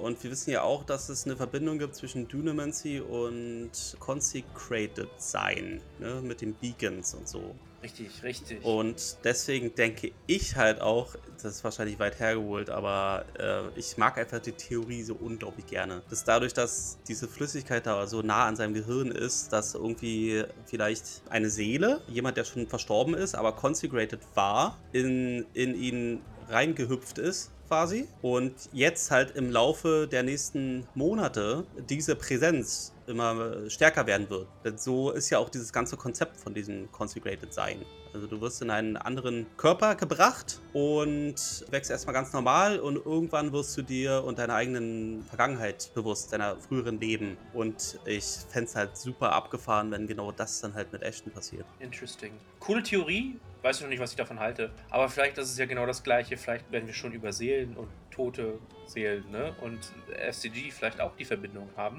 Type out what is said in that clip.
Und wir wissen ja auch, dass es eine Verbindung gibt zwischen Dunamancy und Consecrated Sein, ne? mit den Beacons und so. Richtig, richtig. Und deswegen denke ich halt auch, das ist wahrscheinlich weit hergeholt, aber äh, ich mag einfach die Theorie so unglaublich gerne. Dass dadurch, dass diese Flüssigkeit da so nah an seinem Gehirn ist, dass irgendwie vielleicht eine Seele, jemand, der schon verstorben ist, aber consecrated war, in, in ihn reingehüpft ist quasi. Und jetzt halt im Laufe der nächsten Monate diese Präsenz immer stärker werden wird. Denn so ist ja auch dieses ganze Konzept von diesem Consecrated Sein. Also du wirst in einen anderen Körper gebracht und wächst erstmal ganz normal und irgendwann wirst du dir und deiner eigenen Vergangenheit bewusst, deiner früheren Leben. Und ich fände es halt super abgefahren, wenn genau das dann halt mit Ashton passiert. Interesting. Coole Theorie, weiß ich noch nicht, was ich davon halte. Aber vielleicht ist es ja genau das Gleiche. Vielleicht werden wir schon über Seelen und tote Seelen ne? und FCG vielleicht auch die Verbindung haben.